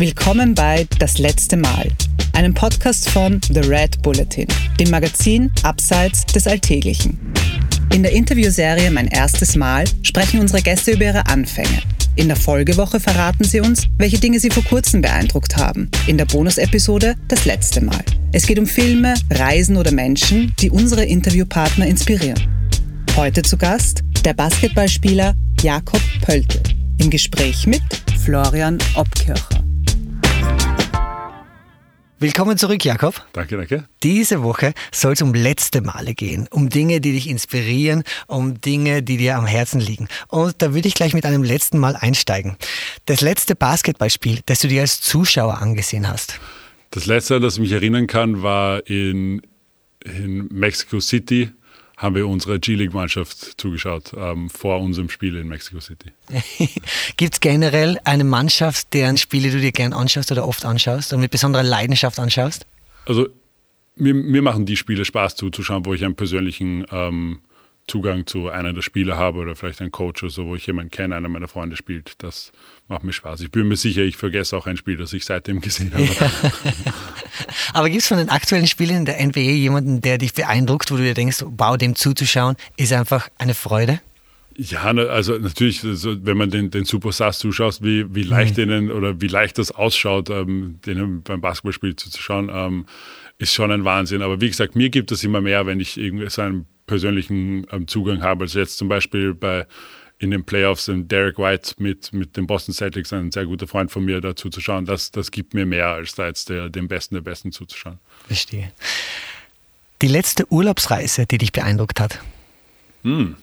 Willkommen bei Das letzte Mal, einem Podcast von The Red Bulletin, dem Magazin Abseits des Alltäglichen. In der Interviewserie Mein erstes Mal sprechen unsere Gäste über ihre Anfänge. In der Folgewoche verraten sie uns, welche Dinge sie vor kurzem beeindruckt haben. In der Bonusepisode Das letzte Mal. Es geht um Filme, Reisen oder Menschen, die unsere Interviewpartner inspirieren. Heute zu Gast der Basketballspieler Jakob Pöltl. Im Gespräch mit Florian Obkircher. Willkommen zurück, Jakob. Danke, danke. Diese Woche soll es um letzte Male gehen, um Dinge, die dich inspirieren, um Dinge, die dir am Herzen liegen. Und da würde ich gleich mit einem letzten Mal einsteigen. Das letzte Basketballspiel, das du dir als Zuschauer angesehen hast. Das letzte, das ich mich erinnern kann, war in, in Mexico City haben wir unserer G-League-Mannschaft zugeschaut ähm, vor unserem Spiel in Mexico City. Gibt es generell eine Mannschaft, deren Spiele du dir gern anschaust oder oft anschaust und mit besonderer Leidenschaft anschaust? Also mir, mir machen die Spiele Spaß zuzuschauen, wo ich einen persönlichen ähm, Zugang zu einer der Spieler habe oder vielleicht ein Coach oder so, wo ich jemanden kenne, einer meiner Freunde spielt. Das macht mir Spaß. Ich bin mir sicher, ich vergesse auch ein Spiel, das ich seitdem gesehen habe. Ja. Aber gibt es von den aktuellen Spielen in der NBA jemanden, der dich beeindruckt, wo du dir denkst, wow, dem zuzuschauen, ist einfach eine Freude? Ja, also natürlich, also wenn man den, den Superstars zuschaut, wie, wie leicht mhm. denen oder wie leicht das ausschaut, ähm, denen beim Basketballspiel zuzuschauen, ähm, ist schon ein Wahnsinn. Aber wie gesagt, mir gibt es immer mehr, wenn ich irgendwie so einen persönlichen ähm, Zugang habe. Also jetzt zum Beispiel bei in den Playoffs in Derek White mit, mit den Boston Celtics, ein sehr guter Freund von mir, dazu zu schauen. Das, das gibt mir mehr, als da jetzt der, dem Besten der Besten zuzuschauen. Verstehe. Die letzte Urlaubsreise, die dich beeindruckt hat? Hm.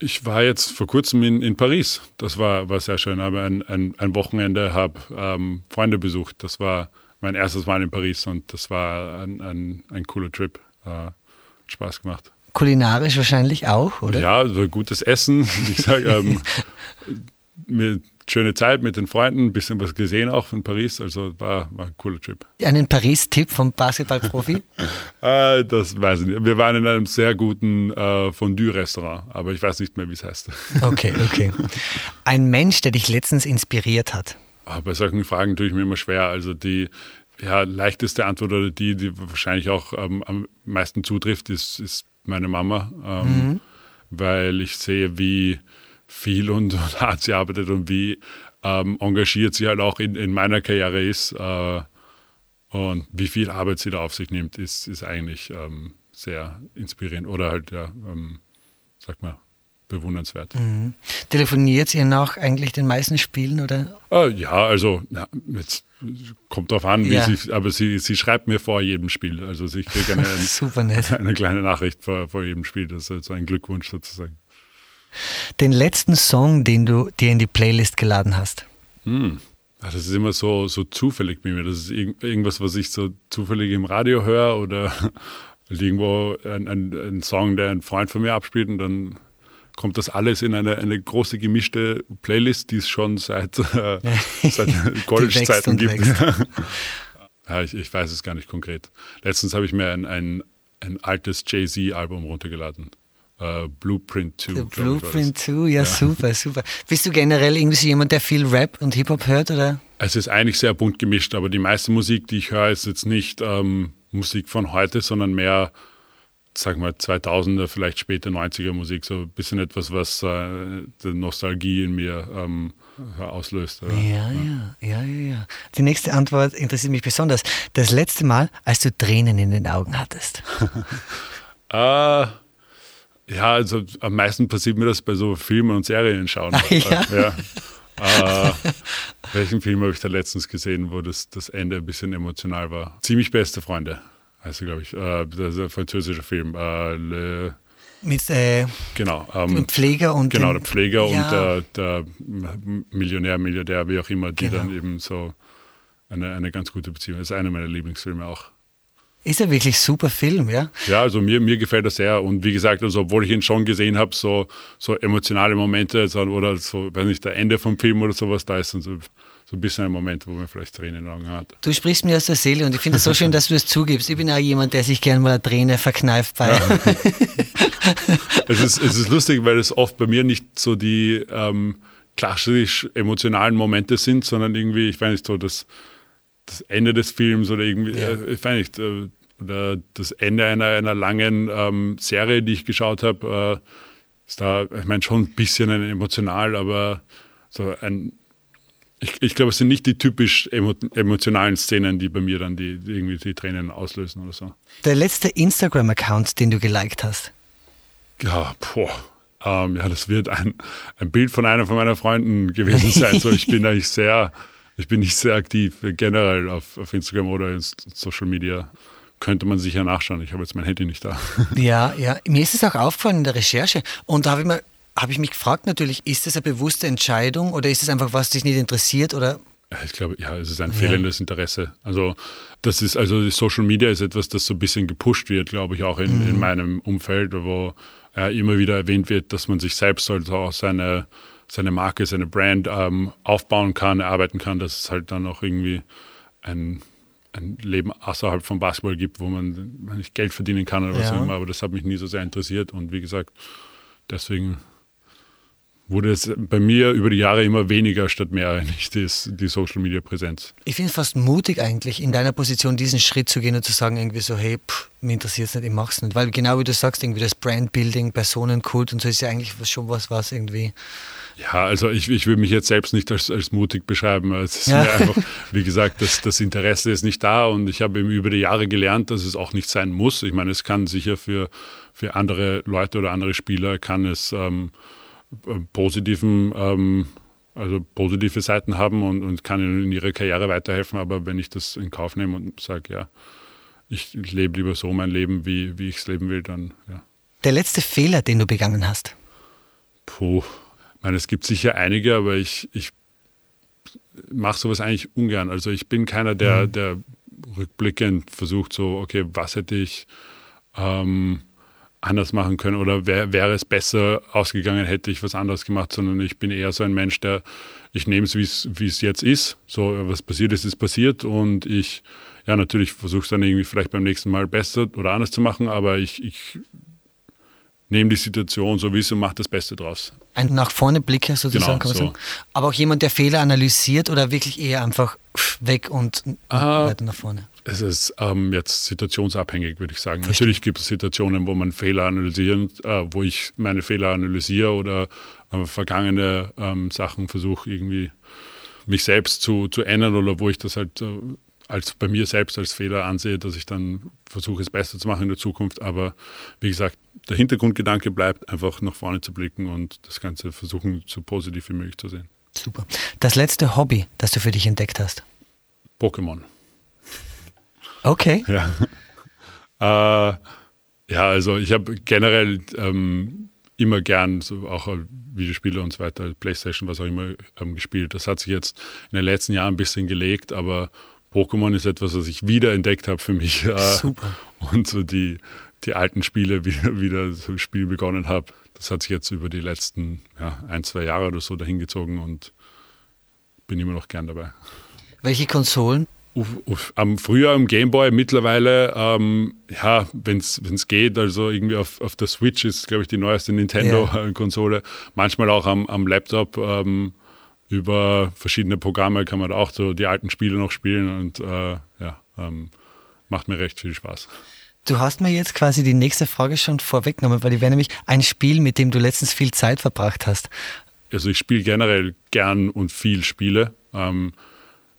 Ich war jetzt vor kurzem in, in Paris. Das war, war sehr schön. Aber ein, ein, ein Wochenende habe ähm, Freunde besucht. Das war mein erstes Mal in Paris und das war ein, ein, ein cooler Trip. Äh, Spaß gemacht. Kulinarisch wahrscheinlich auch, oder? Ja, also gutes Essen. Ich sage, ähm, mit schöne Zeit mit den Freunden, ein bisschen was gesehen auch von Paris. Also war, war ein cooler Trip. Einen Paris-Tipp vom Basketballprofi? äh, das weiß ich nicht. Wir waren in einem sehr guten äh, Fondue-Restaurant, aber ich weiß nicht mehr, wie es heißt. okay, okay. Ein Mensch, der dich letztens inspiriert hat? Ah, bei solchen Fragen tue ich mir immer schwer. Also die ja, leichteste Antwort oder die, die wahrscheinlich auch ähm, am meisten zutrifft, ist, ist meine Mama, ähm, mhm. weil ich sehe, wie viel und, und, hart sie arbeitet und wie ähm, engagiert sie halt auch in, in meiner Karriere ist äh, und wie viel Arbeit sie da auf sich nimmt, ist, ist eigentlich ähm, sehr inspirierend oder halt, ja, ähm, sag mal, bewundernswert. Mhm. Telefoniert ihr nach eigentlich den meisten Spielen oder? Äh, ja, also ja, jetzt kommt drauf an, ja. sie, aber sie, sie schreibt mir vor jedem Spiel. Also ich kriege eine, eine, kleine Nachricht vor, vor jedem Spiel. Das ist ein Glückwunsch sozusagen. Den letzten Song, den du dir in die Playlist geladen hast? Hm. Das ist immer so, so zufällig bei mir. Das ist irgendwas, was ich so zufällig im Radio höre oder irgendwo ein, ein, ein Song, der ein Freund von mir abspielt und dann kommt das alles in eine, eine große gemischte Playlist, die es schon seit, äh, seit College-Zeiten gibt. ja, ich, ich, weiß es gar nicht konkret. Letztens habe ich mir ein, ein, ein altes Jay-Z-Album runtergeladen. Uh, Blueprint 2. Blueprint 2, ja, ja, super, super. Bist du generell irgendwie so jemand, der viel Rap und Hip-Hop hört, oder? Es ist eigentlich sehr bunt gemischt, aber die meiste Musik, die ich höre, ist jetzt nicht ähm, Musik von heute, sondern mehr sag mal, 2000er, vielleicht später 90er Musik, so ein bisschen etwas, was äh, die Nostalgie in mir ähm, auslöst. Ja, ja, ja, ja, ja. Die nächste Antwort interessiert mich besonders. Das letzte Mal, als du Tränen in den Augen hattest. äh, ja, also am meisten passiert mir das bei so Filmen und Serien schauen. Ah, ja? ja. Äh, welchen Film habe ich da letztens gesehen, wo das, das Ende ein bisschen emotional war? Ziemlich beste Freunde heißt er, glaube ich. Äh, das ist ein französischer Film. Äh, Le mit äh, genau, ähm, Pfleger und genau der Pfleger ja. und der, der, Millionär, Milliardär, wie auch immer, die genau. dann eben so eine, eine ganz gute Beziehung. Das ist einer meiner Lieblingsfilme auch. Ist er wirklich super Film, ja? Ja, also mir, mir gefällt er sehr. Und wie gesagt, also obwohl ich ihn schon gesehen habe, so, so emotionale Momente oder so, weiß nicht, der Ende vom Film oder sowas, da ist dann so so ein bisschen ein Moment, wo man vielleicht Tränen in den Augen hat. Du sprichst mir aus der Seele und ich finde es so schön, dass du es zugibst. Ich bin auch jemand, der sich gerne mal eine Träne verkneift bei. Ja. es, ist, es ist lustig, weil es oft bei mir nicht so die, ähm, klassisch emotionalen Momente sind, sondern irgendwie, ich weiß nicht, so das, das Ende des Films oder irgendwie, ja. äh, ich weiß nicht, äh, oder das Ende einer, einer langen ähm, Serie, die ich geschaut habe, äh, ist da, ich meine, schon ein bisschen emotional, aber so ein, ich, ich glaube, es sind nicht die typisch emo, emotionalen Szenen, die bei mir dann die, die, irgendwie die Tränen auslösen oder so. Der letzte Instagram-Account, den du geliked hast? Ja, boah. Ähm, ja, das wird ein, ein Bild von einer von meinen Freunden gewesen sein. So, ich bin eigentlich sehr, ich bin nicht sehr aktiv generell auf, auf Instagram oder in Social Media könnte man sich ja nachschauen. Ich habe jetzt mein Handy nicht da. Ja, ja. Mir ist es auch aufgefallen in der Recherche. Und da habe ich, mir, hab ich mich gefragt natürlich, ist das eine bewusste Entscheidung oder ist es einfach was, dich nicht interessiert oder ich glaube, ja, es ist ein fehlendes ja. Interesse. Also das ist, also Social Media ist etwas, das so ein bisschen gepusht wird, glaube ich, auch in, mhm. in meinem Umfeld, wo ja, immer wieder erwähnt wird, dass man sich selbst halt auch seine, seine Marke, seine Brand ähm, aufbauen kann, erarbeiten kann, dass es halt dann auch irgendwie ein ein Leben außerhalb vom Basketball gibt, wo man, man nicht Geld verdienen kann oder was auch immer. Aber das hat mich nie so sehr interessiert. Und wie gesagt, deswegen wurde es bei mir über die Jahre immer weniger statt mehr nicht das, die Social Media Präsenz. Ich finde es fast mutig eigentlich, in deiner Position diesen Schritt zu gehen und zu sagen, irgendwie so, hey, pff, mir interessiert es nicht, ich mache es nicht. Weil genau wie du sagst, irgendwie das Brandbuilding, Personenkult und so ist ja eigentlich schon was, was irgendwie ja, also ich, ich will mich jetzt selbst nicht als, als mutig beschreiben. Es ist ja. mir einfach, wie gesagt, das, das Interesse ist nicht da und ich habe eben über die Jahre gelernt, dass es auch nicht sein muss. Ich meine, es kann sicher für, für andere Leute oder andere Spieler kann es ähm, positiven, ähm, also positive Seiten haben und, und kann ihnen in ihrer Karriere weiterhelfen. Aber wenn ich das in Kauf nehme und sage, ja, ich, ich lebe lieber so mein Leben, wie, wie ich es leben will, dann ja. Der letzte Fehler, den du begangen hast? Puh, meine, es gibt sicher einige, aber ich, ich mache sowas eigentlich ungern. Also ich bin keiner, der, mhm. der rückblickend versucht, so, okay, was hätte ich ähm, anders machen können oder wär, wäre es besser ausgegangen, hätte ich was anderes gemacht, sondern ich bin eher so ein Mensch, der, ich nehme es, wie es jetzt ist. So, was passiert ist, ist passiert und ich, ja, natürlich versuche es dann irgendwie vielleicht beim nächsten Mal besser oder anders zu machen, aber ich, ich nehme die Situation so wie es und mache das Beste draus. Ein nach vorne Blicker sozusagen, genau, kann man so. sagen. Aber auch jemand, der Fehler analysiert oder wirklich eher einfach weg und ah, weiter nach vorne? Es ist ähm, jetzt situationsabhängig, würde ich sagen. Verstehe. Natürlich gibt es Situationen, wo man Fehler analysieren, äh, wo ich meine Fehler analysiere oder äh, vergangene ähm, Sachen versuche irgendwie mich selbst zu, zu ändern oder wo ich das halt äh, als bei mir selbst als Fehler ansehe, dass ich dann versuche, es besser zu machen in der Zukunft. Aber wie gesagt, der Hintergrundgedanke bleibt, einfach nach vorne zu blicken und das Ganze versuchen, so positiv wie möglich zu sehen. Super. Das letzte Hobby, das du für dich entdeckt hast? Pokémon. Okay. Ja. Äh, ja, also ich habe generell ähm, immer gern so auch Videospiele und so weiter, Playstation, was auch immer ähm, gespielt. Das hat sich jetzt in den letzten Jahren ein bisschen gelegt, aber Pokémon ist etwas, was ich wieder entdeckt habe für mich. Super. Und so die, die alten Spiele wieder, wieder so Spiel begonnen habe. Das hat sich jetzt über die letzten ja, ein, zwei Jahre oder so dahingezogen und bin immer noch gern dabei. Welche Konsolen? Uff, uff. Um, früher am Gameboy, mittlerweile, ähm, ja, wenn es geht, also irgendwie auf, auf der Switch ist, glaube ich, die neueste Nintendo-Konsole. Ja. Manchmal auch am, am Laptop. Ähm, über verschiedene Programme kann man auch so die alten Spiele noch spielen und äh, ja, ähm, macht mir recht viel Spaß. Du hast mir jetzt quasi die nächste Frage schon vorweggenommen, weil die wäre nämlich ein Spiel, mit dem du letztens viel Zeit verbracht hast. Also ich spiele generell gern und viel Spiele. Ähm,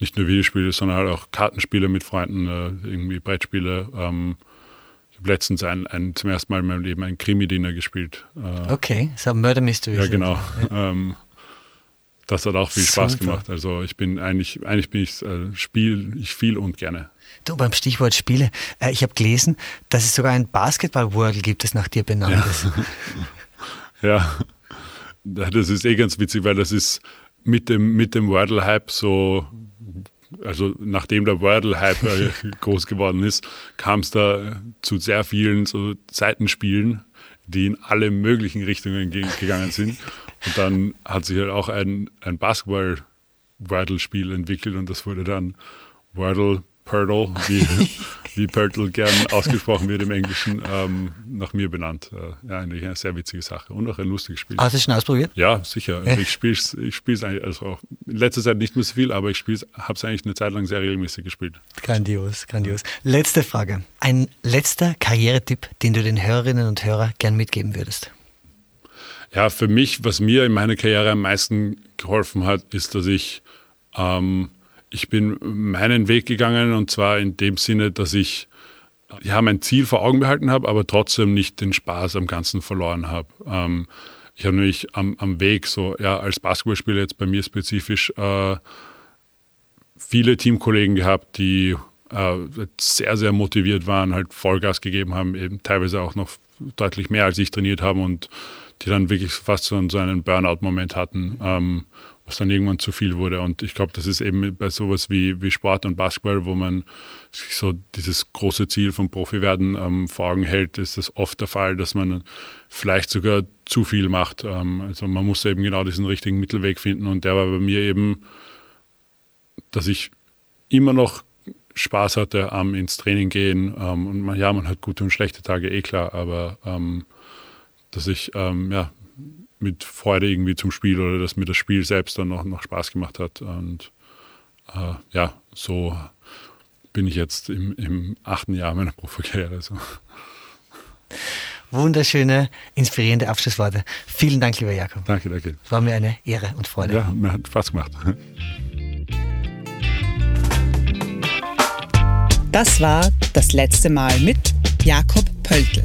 nicht nur Videospiele, sondern halt auch Kartenspiele mit Freunden, äh, irgendwie Brettspiele. Ähm, ich habe letztens ein, ein, zum ersten Mal in meinem Leben ein Krimi-Dinner gespielt. Äh, okay, so Murder Mystery. Ja, genau. Ja. Ähm, das hat auch viel Spaß Super. gemacht. Also ich bin eigentlich, eigentlich bin ich äh, spiel ich viel und gerne. Du, beim Stichwort Spiele, äh, ich habe gelesen, dass es sogar ein Basketball-Wordle gibt, das nach dir benannt ja. ist. ja, das ist eh ganz witzig, weil das ist mit dem, mit dem Wordle-Hype so, also nachdem der Wordle-Hype äh, groß geworden ist, kam es da zu sehr vielen so Seitenspielen, die in alle möglichen Richtungen gegangen sind. Und dann hat sich halt auch ein, ein Basketball-Wordle-Spiel entwickelt und das wurde dann Wordle Purtle, wie, wie Purtle gern ausgesprochen wird im Englischen, ähm, nach mir benannt. Äh, ja, eigentlich eine sehr witzige Sache und auch ein lustiges Spiel. Hast du es schon ausprobiert? Ja, sicher. Also ich spiele es ich spiel's eigentlich, also auch in letzter Zeit nicht mehr so viel, aber ich habe es eigentlich eine Zeit lang sehr regelmäßig gespielt. Grandios, grandios. Letzte Frage. Ein letzter Karrieretipp, den du den Hörerinnen und Hörern gern mitgeben würdest? Ja, für mich, was mir in meiner Karriere am meisten geholfen hat, ist, dass ich ähm, ich bin meinen Weg gegangen und zwar in dem Sinne, dass ich ja mein Ziel vor Augen behalten habe, aber trotzdem nicht den Spaß am Ganzen verloren habe. Ähm, ich habe nämlich am, am, Weg so, ja, als Basketballspieler jetzt bei mir spezifisch äh, viele Teamkollegen gehabt, die äh, sehr, sehr motiviert waren, halt Vollgas gegeben haben, eben teilweise auch noch deutlich mehr als ich trainiert haben und die dann wirklich fast so, so einen Burnout-Moment hatten. Ähm, was dann irgendwann zu viel wurde. Und ich glaube, das ist eben bei sowas wie, wie Sport und Basketball, wo man sich so dieses große Ziel vom Profi werden ähm, vor Augen hält, ist das oft der Fall, dass man vielleicht sogar zu viel macht. Ähm, also man muss eben genau diesen richtigen Mittelweg finden. Und der war bei mir eben, dass ich immer noch Spaß hatte am ins Training gehen. Ähm, und man, ja, man hat gute und schlechte Tage, eh klar, aber ähm, dass ich ähm, ja, mit Freude irgendwie zum Spiel oder dass mir das Spiel selbst dann noch, noch Spaß gemacht hat. Und äh, ja, so bin ich jetzt im, im achten Jahr meiner Profikarriere. So. Wunderschöne, inspirierende Abschlussworte. Vielen Dank, lieber Jakob. Danke, danke. Es war mir eine Ehre und Freude. Ja, mir hat Spaß gemacht. Das war das letzte Mal mit Jakob Pöltl.